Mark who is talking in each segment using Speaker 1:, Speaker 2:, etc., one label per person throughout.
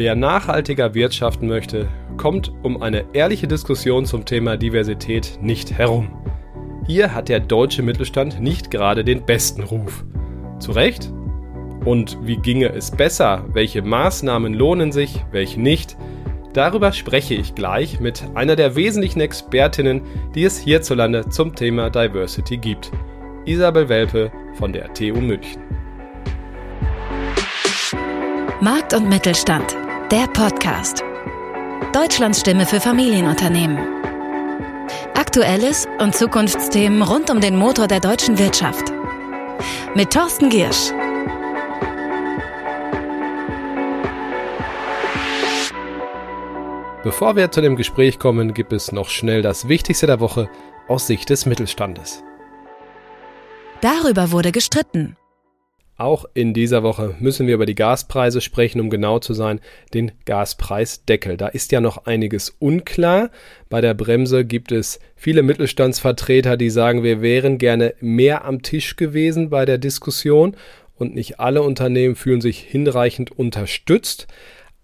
Speaker 1: Wer nachhaltiger wirtschaften möchte, kommt um eine ehrliche Diskussion zum Thema Diversität nicht herum. Hier hat der deutsche Mittelstand nicht gerade den besten Ruf. Zu Recht? Und wie ginge es besser? Welche Maßnahmen lohnen sich, welche nicht? Darüber spreche ich gleich mit einer der wesentlichen Expertinnen, die es hierzulande zum Thema Diversity gibt. Isabel Welpe von der TU München.
Speaker 2: Markt und Mittelstand, der Podcast. Deutschlands Stimme für Familienunternehmen. Aktuelles und Zukunftsthemen rund um den Motor der deutschen Wirtschaft. Mit Thorsten Giersch.
Speaker 1: Bevor wir zu dem Gespräch kommen, gibt es noch schnell das Wichtigste der Woche aus Sicht des Mittelstandes.
Speaker 2: Darüber wurde gestritten.
Speaker 1: Auch in dieser Woche müssen wir über die Gaspreise sprechen, um genau zu sein, den Gaspreisdeckel. Da ist ja noch einiges unklar. Bei der Bremse gibt es viele Mittelstandsvertreter, die sagen, wir wären gerne mehr am Tisch gewesen bei der Diskussion und nicht alle Unternehmen fühlen sich hinreichend unterstützt.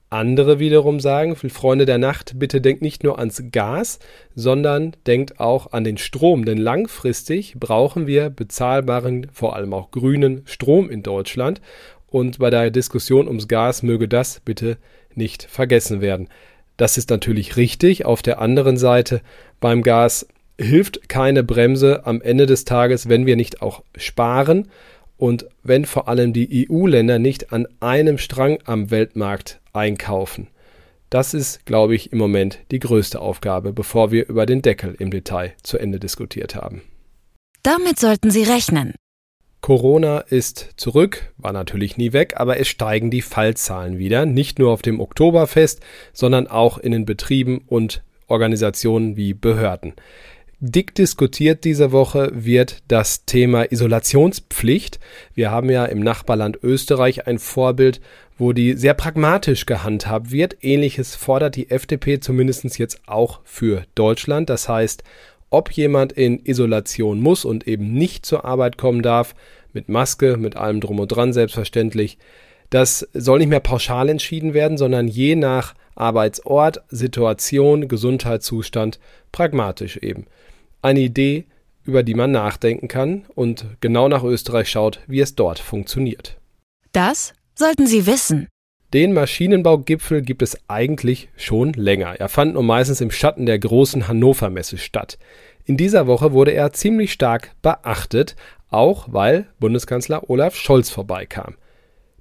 Speaker 1: Andere wiederum sagen, Freunde der Nacht, bitte denkt nicht nur ans Gas, sondern denkt auch an den Strom. Denn langfristig brauchen wir bezahlbaren, vor allem auch grünen Strom in Deutschland. Und bei der Diskussion ums Gas möge das bitte nicht vergessen werden. Das ist natürlich richtig. Auf der anderen Seite beim Gas hilft keine Bremse am Ende des Tages, wenn wir nicht auch sparen und wenn vor allem die EU-Länder nicht an einem Strang am Weltmarkt einkaufen. Das ist, glaube ich, im Moment die größte Aufgabe, bevor wir über den Deckel im Detail zu Ende diskutiert haben.
Speaker 2: Damit sollten Sie rechnen.
Speaker 1: Corona ist zurück, war natürlich nie weg, aber es steigen die Fallzahlen wieder, nicht nur auf dem Oktoberfest, sondern auch in den Betrieben und Organisationen wie Behörden. Dick diskutiert diese Woche wird das Thema Isolationspflicht. Wir haben ja im Nachbarland Österreich ein Vorbild, wo die sehr pragmatisch gehandhabt wird. Ähnliches fordert die FDP zumindest jetzt auch für Deutschland. Das heißt, ob jemand in Isolation muss und eben nicht zur Arbeit kommen darf, mit Maske, mit allem drum und dran selbstverständlich, das soll nicht mehr pauschal entschieden werden, sondern je nach Arbeitsort, Situation, Gesundheitszustand pragmatisch eben eine Idee, über die man nachdenken kann und genau nach Österreich schaut, wie es dort funktioniert.
Speaker 2: Das sollten Sie wissen.
Speaker 1: Den Maschinenbaugipfel gibt es eigentlich schon länger. Er fand nur meistens im Schatten der großen Hannover Messe statt. In dieser Woche wurde er ziemlich stark beachtet, auch weil Bundeskanzler Olaf Scholz vorbeikam.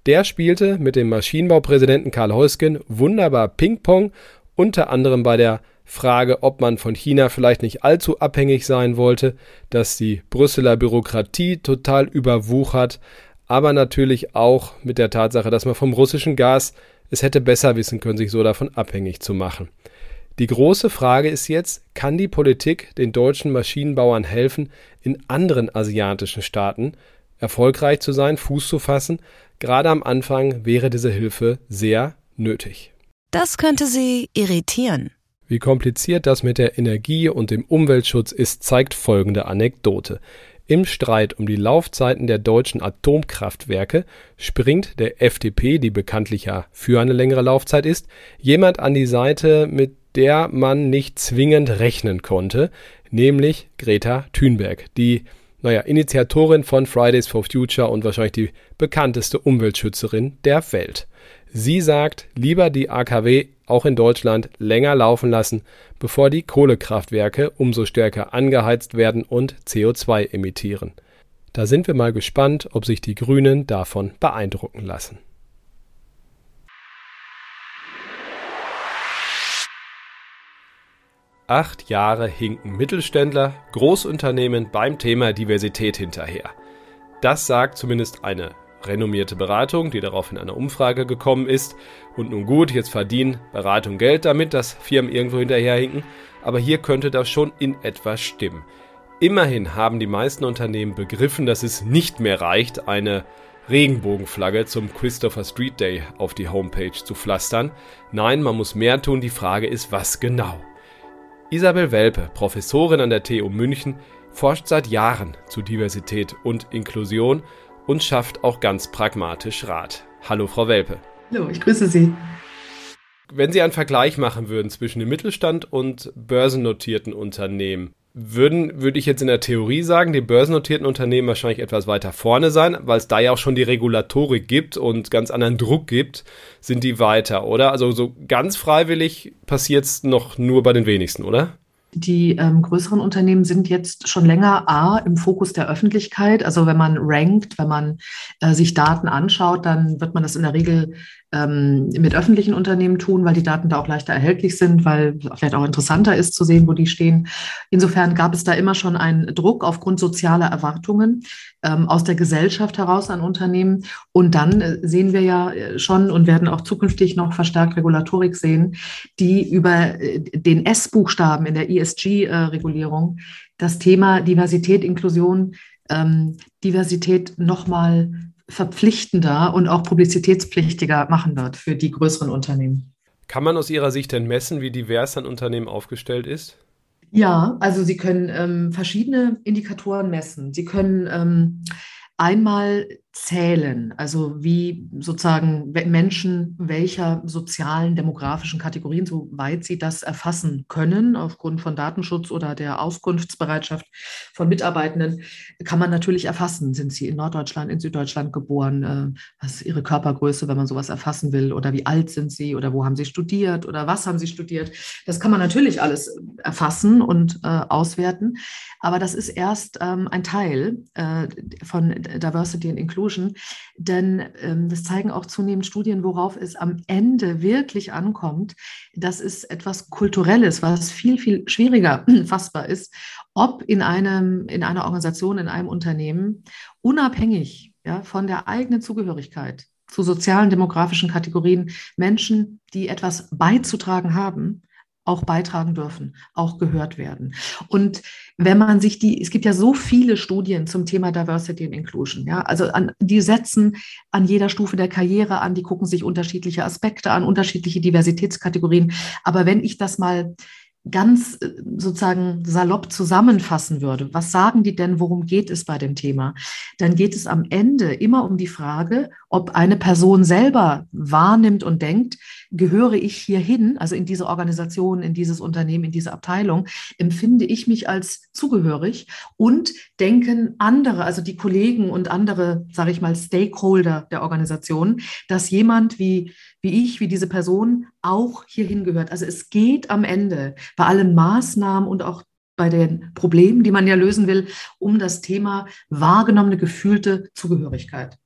Speaker 1: Der spielte mit dem Maschinenbaupräsidenten Karl Heusgen wunderbar Ping-Pong, unter anderem bei der Frage, ob man von China vielleicht nicht allzu abhängig sein wollte, dass die Brüsseler Bürokratie total überwuchert, aber natürlich auch mit der Tatsache, dass man vom russischen Gas es hätte besser wissen können, sich so davon abhängig zu machen. Die große Frage ist jetzt, kann die Politik den deutschen Maschinenbauern helfen, in anderen asiatischen Staaten erfolgreich zu sein, Fuß zu fassen? Gerade am Anfang wäre diese Hilfe sehr nötig.
Speaker 2: Das könnte Sie irritieren.
Speaker 1: Wie kompliziert das mit der Energie und dem Umweltschutz ist, zeigt folgende Anekdote. Im Streit um die Laufzeiten der deutschen Atomkraftwerke springt der FDP, die bekanntlich ja für eine längere Laufzeit ist, jemand an die Seite, mit der man nicht zwingend rechnen konnte, nämlich Greta Thunberg, die naja, Initiatorin von Fridays for Future und wahrscheinlich die bekannteste Umweltschützerin der Welt. Sie sagt, lieber die AKW auch in Deutschland länger laufen lassen, bevor die Kohlekraftwerke umso stärker angeheizt werden und CO2 emittieren. Da sind wir mal gespannt, ob sich die Grünen davon beeindrucken lassen. Acht Jahre hinken Mittelständler, Großunternehmen beim Thema Diversität hinterher. Das sagt zumindest eine renommierte Beratung, die darauf in einer Umfrage gekommen ist. Und nun gut, jetzt verdienen Beratung Geld damit, dass Firmen irgendwo hinterherhinken. Aber hier könnte das schon in etwa stimmen. Immerhin haben die meisten Unternehmen begriffen, dass es nicht mehr reicht, eine Regenbogenflagge zum Christopher Street Day auf die Homepage zu pflastern. Nein, man muss mehr tun. Die Frage ist, was genau? Isabel Welpe, Professorin an der TU München, forscht seit Jahren zu Diversität und Inklusion und schafft auch ganz pragmatisch Rat. Hallo, Frau Welpe.
Speaker 3: Hallo, ich grüße Sie.
Speaker 1: Wenn Sie einen Vergleich machen würden zwischen dem Mittelstand und börsennotierten Unternehmen, würden, würde ich jetzt in der Theorie sagen, die börsennotierten Unternehmen wahrscheinlich etwas weiter vorne sein, weil es da ja auch schon die Regulatorik gibt und ganz anderen Druck gibt, sind die weiter, oder? Also so ganz freiwillig passiert es noch nur bei den wenigsten, oder?
Speaker 3: Die ähm, größeren Unternehmen sind jetzt schon länger A im Fokus der Öffentlichkeit. Also wenn man rankt, wenn man äh, sich Daten anschaut, dann wird man das in der Regel ähm, mit öffentlichen Unternehmen tun, weil die Daten da auch leichter erhältlich sind, weil vielleicht auch interessanter ist zu sehen, wo die stehen. Insofern gab es da immer schon einen Druck aufgrund sozialer Erwartungen ähm, aus der Gesellschaft heraus an Unternehmen. Und dann äh, sehen wir ja äh, schon und werden auch zukünftig noch verstärkt Regulatorik sehen, die über äh, den S-Buchstaben in der ESG-Regulierung das Thema Diversität, Inklusion, ähm, Diversität nochmal verpflichtender und auch publizitätspflichtiger machen wird für die größeren Unternehmen.
Speaker 1: Kann man aus Ihrer Sicht denn messen, wie divers ein Unternehmen aufgestellt ist?
Speaker 3: Ja, also Sie können ähm, verschiedene Indikatoren messen. Sie können ähm, einmal zählen, also wie sozusagen Menschen welcher sozialen, demografischen Kategorien, soweit sie das erfassen können, aufgrund von Datenschutz oder der Auskunftsbereitschaft von Mitarbeitenden, kann man natürlich erfassen. Sind sie in Norddeutschland, in Süddeutschland geboren? Äh, was ist ihre Körpergröße, wenn man sowas erfassen will? Oder wie alt sind sie? Oder wo haben sie studiert? Oder was haben sie studiert? Das kann man natürlich alles erfassen und äh, auswerten. Aber das ist erst ähm, ein Teil äh, von Diversity and Inclusion Inclusion, denn ähm, das zeigen auch zunehmend Studien, worauf es am Ende wirklich ankommt. Das ist etwas Kulturelles, was viel, viel schwieriger fassbar ist, ob in, einem, in einer Organisation, in einem Unternehmen, unabhängig ja, von der eigenen Zugehörigkeit zu sozialen, demografischen Kategorien Menschen, die etwas beizutragen haben, auch beitragen dürfen, auch gehört werden. Und wenn man sich die, es gibt ja so viele Studien zum Thema Diversity and Inclusion, ja, also an, die setzen an jeder Stufe der Karriere an, die gucken sich unterschiedliche Aspekte an, unterschiedliche Diversitätskategorien. Aber wenn ich das mal ganz äh, sozusagen salopp zusammenfassen würde, was sagen die denn, worum geht es bei dem Thema? Dann geht es am Ende immer um die Frage, ob eine Person selber wahrnimmt und denkt, gehöre ich hierhin, also in diese Organisation, in dieses Unternehmen, in diese Abteilung, empfinde ich mich als zugehörig und denken andere, also die Kollegen und andere, sage ich mal, Stakeholder der Organisation, dass jemand wie, wie ich, wie diese Person auch hierhin gehört. Also es geht am Ende bei allen Maßnahmen und auch bei den Problemen, die man ja lösen will, um das Thema wahrgenommene, gefühlte Zugehörigkeit.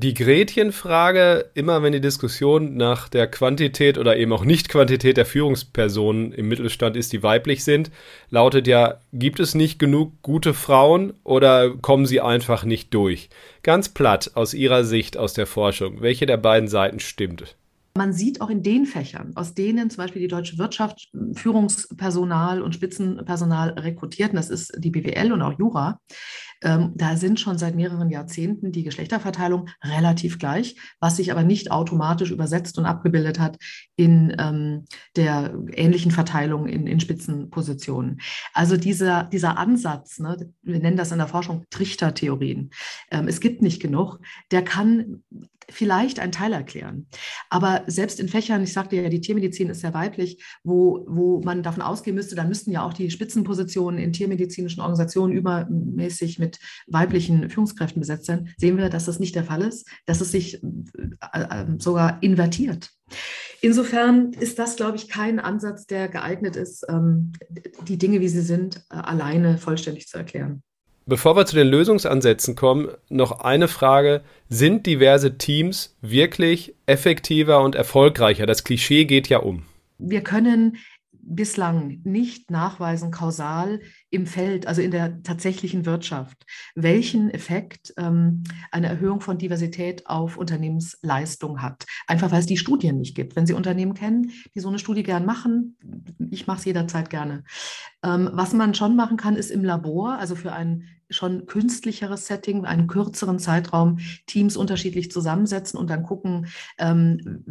Speaker 1: Die Gretchenfrage, immer wenn die Diskussion nach der Quantität oder eben auch Nicht-Quantität der Führungspersonen im Mittelstand ist, die weiblich sind, lautet ja, gibt es nicht genug gute Frauen oder kommen sie einfach nicht durch? Ganz platt aus Ihrer Sicht aus der Forschung, welche der beiden Seiten stimmt?
Speaker 3: Man sieht auch in den Fächern, aus denen zum Beispiel die deutsche Wirtschaft Führungspersonal und Spitzenpersonal rekrutiert, und das ist die BWL und auch Jura, ähm, da sind schon seit mehreren Jahrzehnten die Geschlechterverteilung relativ gleich, was sich aber nicht automatisch übersetzt und abgebildet hat in ähm, der ähnlichen Verteilung in, in Spitzenpositionen. Also dieser, dieser Ansatz, ne, wir nennen das in der Forschung Trichtertheorien, ähm, es gibt nicht genug, der kann vielleicht einen Teil erklären. Aber selbst in Fächern, ich sagte ja, die Tiermedizin ist sehr weiblich, wo, wo man davon ausgehen müsste, dann müssten ja auch die Spitzenpositionen in tiermedizinischen Organisationen übermäßig mit weiblichen Führungskräften besetzt sein, sehen wir, dass das nicht der Fall ist, dass es sich äh, äh, sogar invertiert. Insofern ist das, glaube ich, kein Ansatz, der geeignet ist, ähm, die Dinge, wie sie sind, äh, alleine vollständig zu erklären.
Speaker 1: Bevor wir zu den Lösungsansätzen kommen, noch eine Frage. Sind diverse Teams wirklich effektiver und erfolgreicher? Das Klischee geht ja um.
Speaker 3: Wir können bislang nicht nachweisen, kausal im Feld, also in der tatsächlichen Wirtschaft, welchen Effekt ähm, eine Erhöhung von Diversität auf Unternehmensleistung hat. Einfach weil es die Studien nicht gibt. Wenn Sie Unternehmen kennen, die so eine Studie gern machen, ich mache es jederzeit gerne. Ähm, was man schon machen kann, ist im Labor, also für ein schon künstlicheres Setting, einen kürzeren Zeitraum Teams unterschiedlich zusammensetzen und dann gucken, ähm,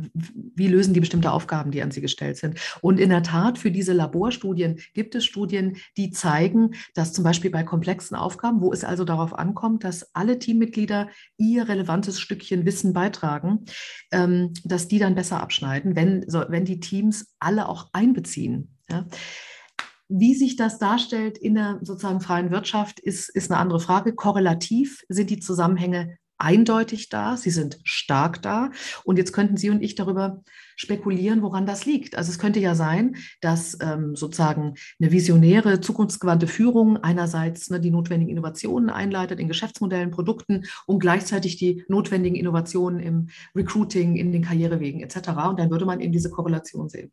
Speaker 3: wie lösen die bestimmte Aufgaben, die an sie gestellt sind. Und in der Tat, für diese Laborstudien gibt es Studien, die zeigen, dass zum Beispiel bei komplexen Aufgaben, wo es also darauf ankommt, dass alle Teammitglieder ihr relevantes Stückchen Wissen beitragen, ähm, dass die dann besser abschneiden, wenn, so, wenn die Teams alle auch einbeziehen. Ja. Wie sich das darstellt in der sozusagen freien Wirtschaft, ist, ist eine andere Frage. Korrelativ sind die Zusammenhänge eindeutig da, sie sind stark da. Und jetzt könnten Sie und ich darüber spekulieren, woran das liegt. Also es könnte ja sein, dass ähm, sozusagen eine visionäre, zukunftsgewandte Führung einerseits ne, die notwendigen Innovationen einleitet in Geschäftsmodellen, Produkten und gleichzeitig die notwendigen Innovationen im Recruiting, in den Karrierewegen etc. Und dann würde man eben diese Korrelation sehen.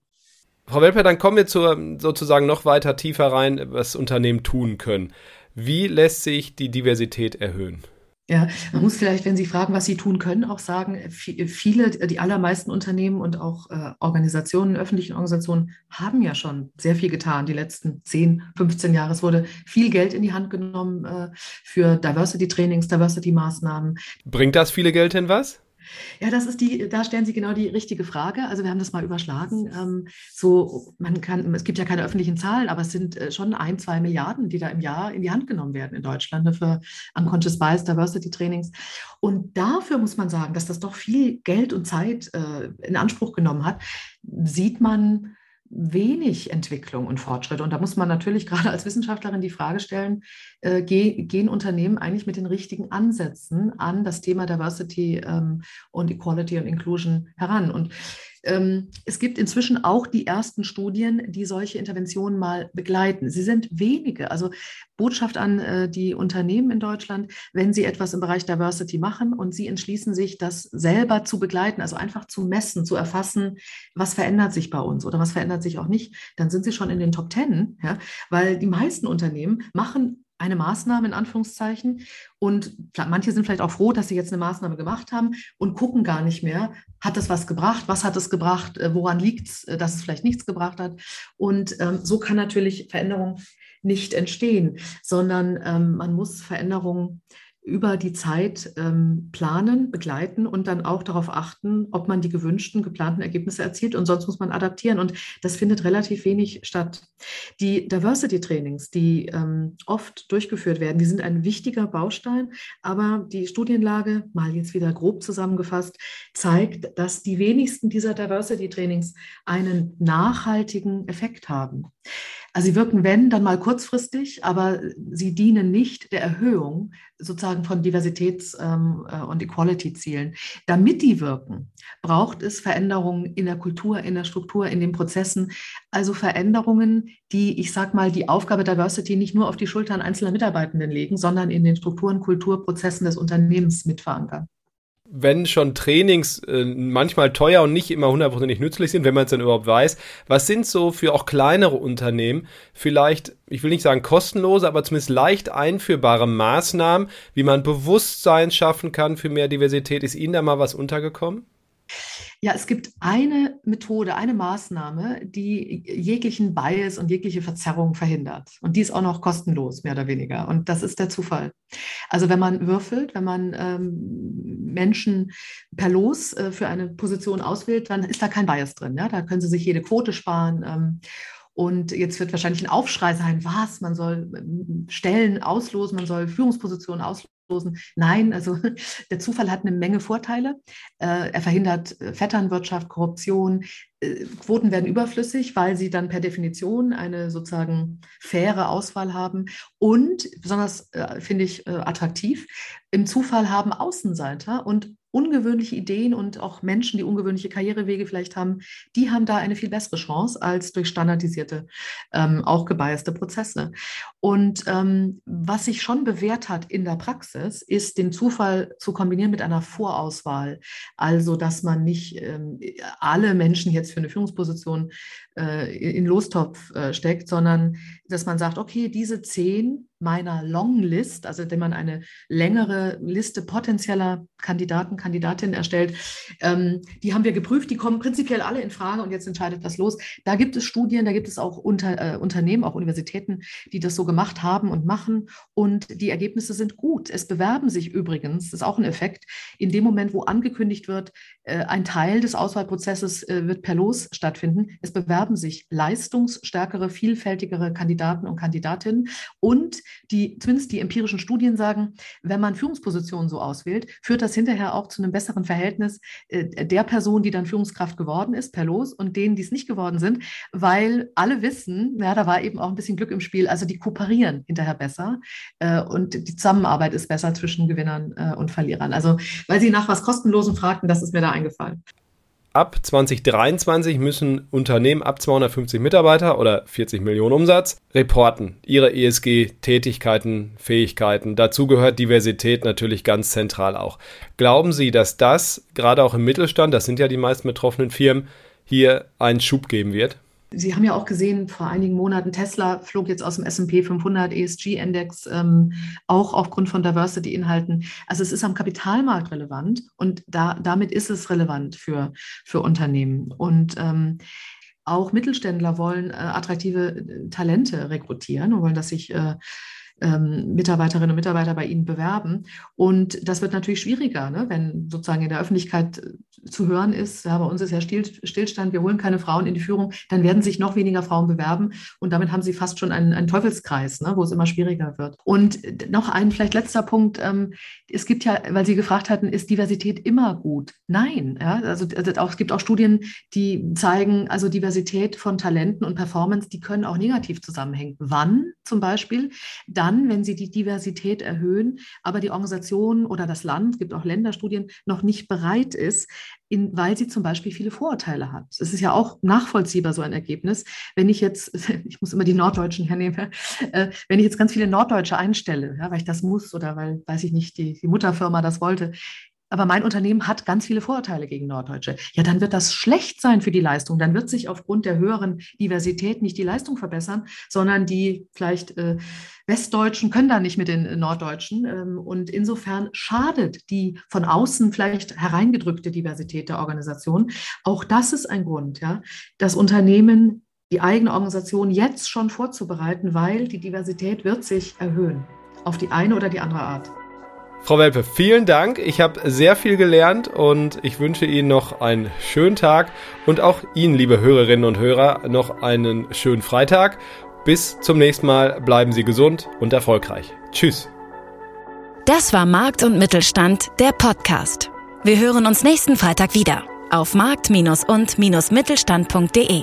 Speaker 1: Frau Welper, dann kommen wir zur, sozusagen noch weiter tiefer rein, was Unternehmen tun können. Wie lässt sich die Diversität erhöhen?
Speaker 3: Ja, man muss vielleicht, wenn Sie fragen, was Sie tun können, auch sagen, viele, die allermeisten Unternehmen und auch äh, Organisationen, öffentlichen Organisationen haben ja schon sehr viel getan die letzten 10, 15 Jahre. Es wurde viel Geld in die Hand genommen äh, für Diversity-Trainings, Diversity-Maßnahmen.
Speaker 1: Bringt das viele Geld hin was?
Speaker 3: Ja, das ist die, da stellen Sie genau die richtige Frage. Also wir haben das mal überschlagen. Ähm, so, man kann, es gibt ja keine öffentlichen Zahlen, aber es sind äh, schon ein, zwei Milliarden, die da im Jahr in die Hand genommen werden in Deutschland ne, für Unconscious Bias Diversity Trainings. Und dafür muss man sagen, dass das doch viel Geld und Zeit äh, in Anspruch genommen hat, sieht man, wenig Entwicklung und Fortschritt. Und da muss man natürlich gerade als Wissenschaftlerin die Frage stellen, äh, gehen Unternehmen eigentlich mit den richtigen Ansätzen an das Thema Diversity ähm, und Equality und Inclusion heran? Und es gibt inzwischen auch die ersten Studien, die solche Interventionen mal begleiten. Sie sind wenige. Also Botschaft an äh, die Unternehmen in Deutschland, wenn sie etwas im Bereich Diversity machen und sie entschließen sich, das selber zu begleiten, also einfach zu messen, zu erfassen, was verändert sich bei uns oder was verändert sich auch nicht, dann sind sie schon in den Top Ten, ja, weil die meisten Unternehmen machen eine Maßnahme in Anführungszeichen. Und manche sind vielleicht auch froh, dass sie jetzt eine Maßnahme gemacht haben und gucken gar nicht mehr, hat das was gebracht, was hat es gebracht, äh, woran liegt es, äh, dass es vielleicht nichts gebracht hat. Und ähm, so kann natürlich Veränderung nicht entstehen, sondern ähm, man muss Veränderungen über die Zeit ähm, planen, begleiten und dann auch darauf achten, ob man die gewünschten, geplanten Ergebnisse erzielt und sonst muss man adaptieren und das findet relativ wenig statt. Die Diversity-Trainings, die ähm, oft durchgeführt werden, die sind ein wichtiger Baustein, aber die Studienlage, mal jetzt wieder grob zusammengefasst, zeigt, dass die wenigsten dieser Diversity-Trainings einen nachhaltigen Effekt haben. Also sie wirken, wenn, dann mal kurzfristig, aber sie dienen nicht der Erhöhung sozusagen von Diversitäts- ähm, äh, und Equality-Zielen. Damit die wirken, braucht es Veränderungen in der Kultur, in der Struktur, in den Prozessen. Also Veränderungen, die, ich sage mal, die Aufgabe Diversity nicht nur auf die Schultern einzelner Mitarbeitenden legen, sondern in den Strukturen, Kulturprozessen des Unternehmens mit verankern
Speaker 1: wenn schon Trainings äh, manchmal teuer und nicht immer hundertprozentig nützlich sind, wenn man es dann überhaupt weiß, was sind so für auch kleinere Unternehmen vielleicht, ich will nicht sagen kostenlose, aber zumindest leicht einführbare Maßnahmen, wie man Bewusstsein schaffen kann für mehr Diversität? Ist Ihnen da mal was untergekommen?
Speaker 3: Ja, es gibt eine Methode, eine Maßnahme, die jeglichen Bias und jegliche Verzerrung verhindert. Und die ist auch noch kostenlos, mehr oder weniger. Und das ist der Zufall. Also wenn man würfelt, wenn man ähm, Menschen per Los äh, für eine Position auswählt, dann ist da kein Bias drin. Ja? Da können Sie sich jede Quote sparen. Ähm, und jetzt wird wahrscheinlich ein Aufschrei sein, was, man soll ähm, Stellen auslosen, man soll Führungspositionen auslosen. Nein, also der Zufall hat eine Menge Vorteile. Äh, er verhindert äh, Vetternwirtschaft, Korruption. Äh, Quoten werden überflüssig, weil sie dann per Definition eine sozusagen faire Auswahl haben. Und besonders finde ich attraktiv, im Zufall haben Außenseiter und ungewöhnliche Ideen und auch Menschen, die ungewöhnliche Karrierewege vielleicht haben, die haben da eine viel bessere Chance als durch standardisierte, ähm, auch gebiaste Prozesse. Und ähm, was sich schon bewährt hat in der Praxis, ist den Zufall zu kombinieren mit einer Vorauswahl. Also, dass man nicht ähm, alle Menschen jetzt für eine Führungsposition äh, in Lostopf äh, steckt, sondern dass man sagt, okay, diese zehn meiner Longlist, also indem man eine längere Liste potenzieller Kandidaten, Kandidatinnen erstellt, ähm, die haben wir geprüft, die kommen prinzipiell alle in Frage und jetzt entscheidet das los. Da gibt es Studien, da gibt es auch unter, äh, Unternehmen, auch Universitäten, die das so gemacht haben und machen und die Ergebnisse sind gut. Es bewerben sich übrigens, das ist auch ein Effekt, in dem Moment, wo angekündigt wird, äh, ein Teil des Auswahlprozesses äh, wird per Los stattfinden. Es bewerben sich leistungsstärkere, vielfältigere Kandidaten und Kandidatinnen. Und die, zumindest die empirischen Studien sagen, wenn man Führungspositionen so auswählt, führt das hinterher auch zu einem besseren Verhältnis äh, der Person, die dann Führungskraft geworden ist, per Los, und denen, die es nicht geworden sind, weil alle wissen, ja, da war eben auch ein bisschen Glück im Spiel, also die kooperieren hinterher besser und die Zusammenarbeit ist besser zwischen Gewinnern und Verlierern. Also, weil Sie nach was Kostenlosen fragten, das ist mir da eingefallen.
Speaker 1: Ab 2023 müssen Unternehmen ab 250 Mitarbeiter oder 40 Millionen Umsatz reporten, ihre ESG-Tätigkeiten, Fähigkeiten. Dazu gehört Diversität natürlich ganz zentral auch. Glauben Sie, dass das gerade auch im Mittelstand, das sind ja die meisten betroffenen Firmen, hier einen Schub geben wird?
Speaker 3: Sie haben ja auch gesehen, vor einigen Monaten, Tesla flog jetzt aus dem SP 500 ESG-Index, ähm, auch aufgrund von Diversity-Inhalten. Also es ist am Kapitalmarkt relevant und da, damit ist es relevant für, für Unternehmen. Und ähm, auch Mittelständler wollen äh, attraktive äh, Talente rekrutieren und wollen, dass sich äh, ähm, Mitarbeiterinnen und Mitarbeiter bei Ihnen bewerben. Und das wird natürlich schwieriger, ne? wenn sozusagen in der Öffentlichkeit äh, zu hören ist, ja, bei uns ist ja Still, Stillstand, wir holen keine Frauen in die Führung, dann werden sich noch weniger Frauen bewerben und damit haben Sie fast schon einen, einen Teufelskreis, ne? wo es immer schwieriger wird. Und noch ein vielleicht letzter Punkt, ähm, es gibt ja, weil Sie gefragt hatten, ist Diversität immer gut? Nein, ja? also, also auch, es gibt auch Studien, die zeigen, also Diversität von Talenten und Performance, die können auch negativ zusammenhängen. Wann zum Beispiel? Da dann, wenn sie die Diversität erhöhen, aber die Organisation oder das Land, es gibt auch Länderstudien, noch nicht bereit ist, in, weil sie zum Beispiel viele Vorurteile hat. Das ist ja auch nachvollziehbar, so ein Ergebnis. Wenn ich jetzt, ich muss immer die Norddeutschen hernehmen, äh, wenn ich jetzt ganz viele Norddeutsche einstelle, ja, weil ich das muss oder weil, weiß ich nicht, die, die Mutterfirma das wollte, aber mein Unternehmen hat ganz viele Vorurteile gegen Norddeutsche. Ja, dann wird das schlecht sein für die Leistung. Dann wird sich aufgrund der höheren Diversität nicht die Leistung verbessern, sondern die vielleicht äh, Westdeutschen können da nicht mit den Norddeutschen. Ähm, und insofern schadet die von außen vielleicht hereingedrückte Diversität der Organisation. Auch das ist ein Grund, ja, das Unternehmen, die eigene Organisation jetzt schon vorzubereiten, weil die Diversität wird sich erhöhen auf die eine oder die andere Art.
Speaker 1: Frau Welpe, vielen Dank. Ich habe sehr viel gelernt und ich wünsche Ihnen noch einen schönen Tag und auch Ihnen, liebe Hörerinnen und Hörer, noch einen schönen Freitag. Bis zum nächsten Mal. Bleiben Sie gesund und erfolgreich. Tschüss.
Speaker 2: Das war Markt und Mittelstand, der Podcast. Wir hören uns nächsten Freitag wieder auf markt- und-mittelstand.de.